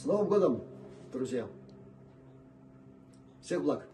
С Новым годом, друзья! Всех благ!